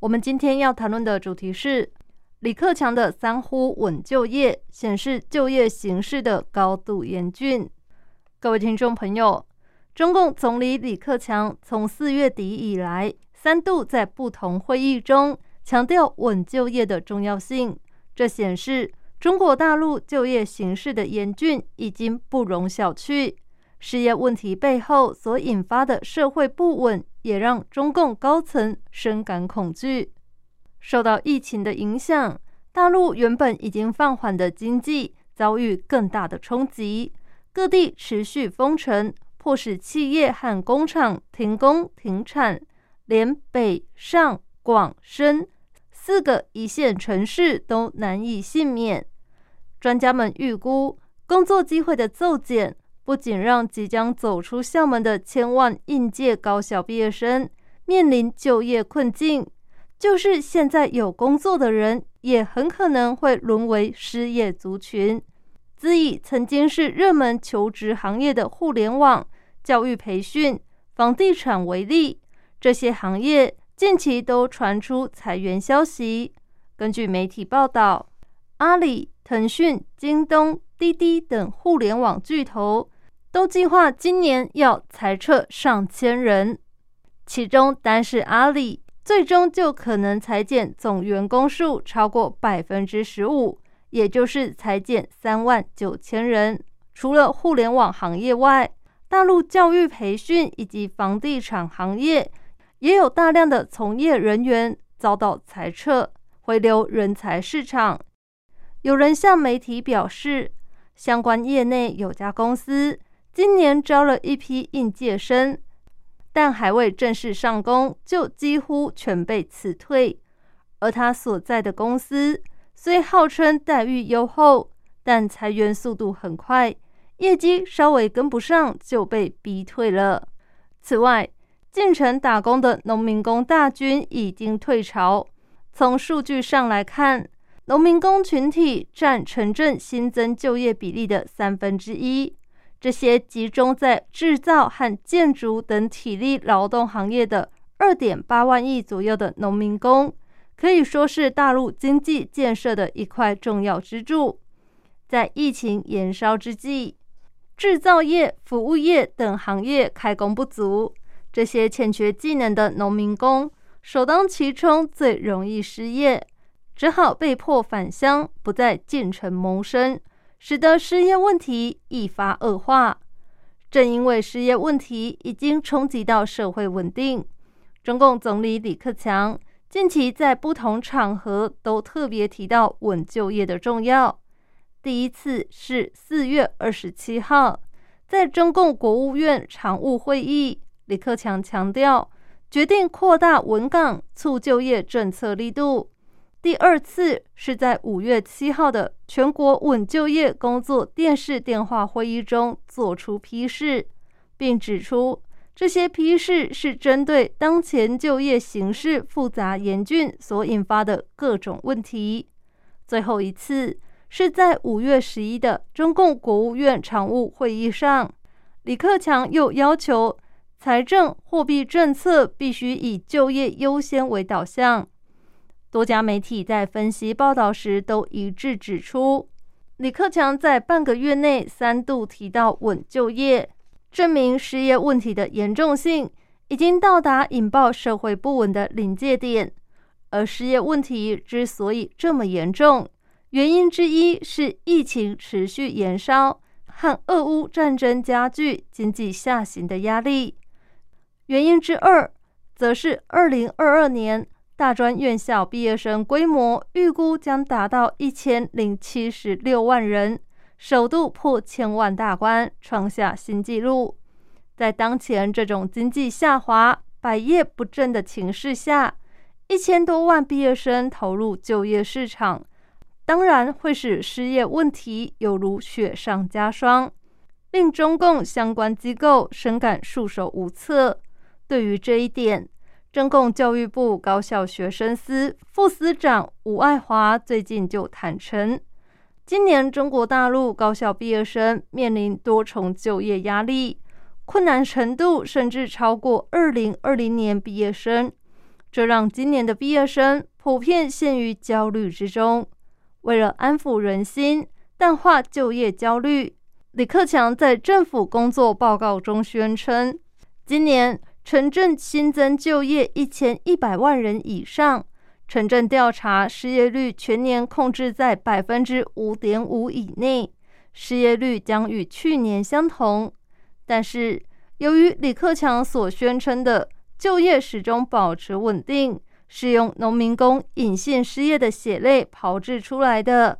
我们今天要谈论的主题是李克强的三呼稳就业，显示就业形势的高度严峻。各位听众朋友，中共总理李克强从四月底以来，三度在不同会议中强调稳就业的重要性，这显示中国大陆就业形势的严峻已经不容小觑。失业问题背后所引发的社会不稳，也让中共高层深感恐惧。受到疫情的影响，大陆原本已经放缓的经济遭遇更大的冲击，各地持续封城，迫使企业和工厂停工停产，连北上广深四个一线城市都难以幸免。专家们预估，工作机会的骤减。不仅让即将走出校门的千万应届高校毕业生面临就业困境，就是现在有工作的人，也很可能会沦为失业族群。自以曾经是热门求职行业的互联网、教育培训、房地产为例，这些行业近期都传出裁员消息。根据媒体报道，阿里、腾讯、京东、滴滴等互联网巨头。都计划今年要裁撤上千人，其中单是阿里，最终就可能裁减总员工数超过百分之十五，也就是裁减三万九千人。除了互联网行业外，大陆教育培训以及房地产行业也有大量的从业人员遭到裁撤，回流人才市场。有人向媒体表示，相关业内有家公司。今年招了一批应届生，但还未正式上工，就几乎全被辞退。而他所在的公司虽号称待遇优厚，但裁员速度很快，业绩稍微跟不上就被逼退了。此外，进城打工的农民工大军已经退潮。从数据上来看，农民工群体占城镇新增就业比例的三分之一。这些集中在制造和建筑等体力劳动行业的二点八万亿左右的农民工，可以说是大陆经济建设的一块重要支柱。在疫情延烧之际，制造业、服务业等行业开工不足，这些欠缺技能的农民工首当其冲，最容易失业，只好被迫返乡，不再进城谋生。使得失业问题一发恶化。正因为失业问题已经冲击到社会稳定，中共总理李克强近期在不同场合都特别提到稳就业的重要。第一次是四月二十七号，在中共国务院常务会议，李克强强调决定扩大稳岗促就业政策力度。第二次是在五月七号的全国稳就业工作电视电话会议中作出批示，并指出这些批示是针对当前就业形势复杂严峻所引发的各种问题。最后一次是在五月十一的中共国务院常务会议上，李克强又要求财政货币政策必须以就业优先为导向。多家媒体在分析报道时都一致指出，李克强在半个月内三度提到稳就业，证明失业问题的严重性已经到达引爆社会不稳的临界点。而失业问题之所以这么严重，原因之一是疫情持续延烧和俄乌战争加剧经济下行的压力。原因之二，则是二零二二年。大专院校毕业生规模预估将达到一千零七十六万人，首度破千万大关，创下新纪录。在当前这种经济下滑、百业不振的情势下，一千多万毕业生投入就业市场，当然会使失业问题犹如雪上加霜，令中共相关机构深感束手无策。对于这一点，中共教育部高校学生司副司长吴爱华最近就坦诚，今年中国大陆高校毕业生面临多重就业压力，困难程度甚至超过二零二零年毕业生。这让今年的毕业生普遍陷于焦虑之中。为了安抚人心、淡化就业焦虑，李克强在政府工作报告中宣称，今年城镇新增就业一千一百万人以上，城镇调查失业率全年控制在百分之五点五以内，失业率将与去年相同。但是，由于李克强所宣称的，就业始终保持稳定，是用农民工隐性失业的血泪炮制出来的。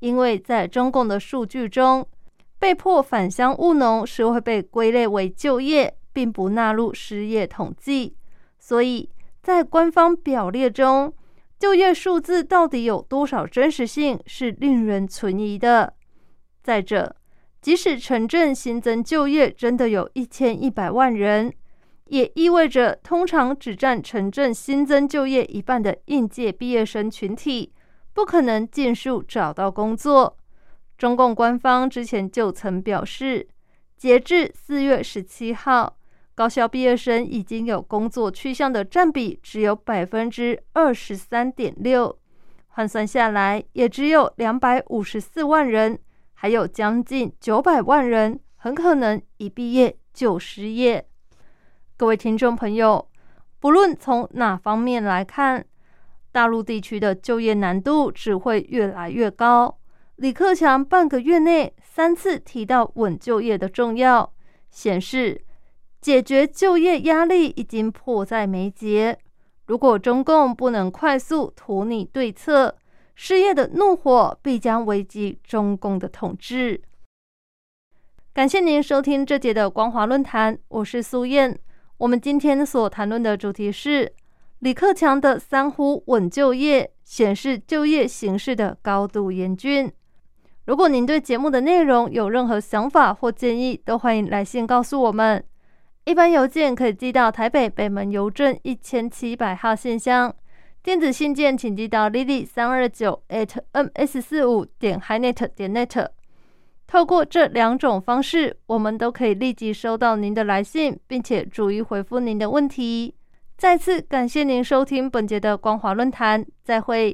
因为在中共的数据中，被迫返乡务农是会被归类为就业，并不纳入失业统计，所以在官方表列中，就业数字到底有多少真实性是令人存疑的。再者，即使城镇新增就业真的有一千一百万人。也意味着，通常只占城镇新增就业一半的应届毕业生群体，不可能尽数找到工作。中共官方之前就曾表示，截至四月十七号，高校毕业生已经有工作去向的占比只有百分之二十三点六，换算下来也只有两百五十四万人，还有将近九百万人很可能一毕业就失业。各位听众朋友，不论从哪方面来看，大陆地区的就业难度只会越来越高。李克强半个月内三次提到稳就业的重要，显示解决就业压力已经迫在眉睫。如果中共不能快速图拟对策，失业的怒火必将危及中共的统治。感谢您收听这节的光华论坛，我是苏燕。我们今天所谈论的主题是李克强的“三呼稳就业”，显示就业形势的高度严峻。如果您对节目的内容有任何想法或建议，都欢迎来信告诉我们。一般邮件可以寄到台北北门邮政一千七百号信箱，电子信件请寄到 lily 三二九 at ms 四五点 hinet 点 net。透过这两种方式，我们都可以立即收到您的来信，并且逐一回复您的问题。再次感谢您收听本节的光华论坛，再会。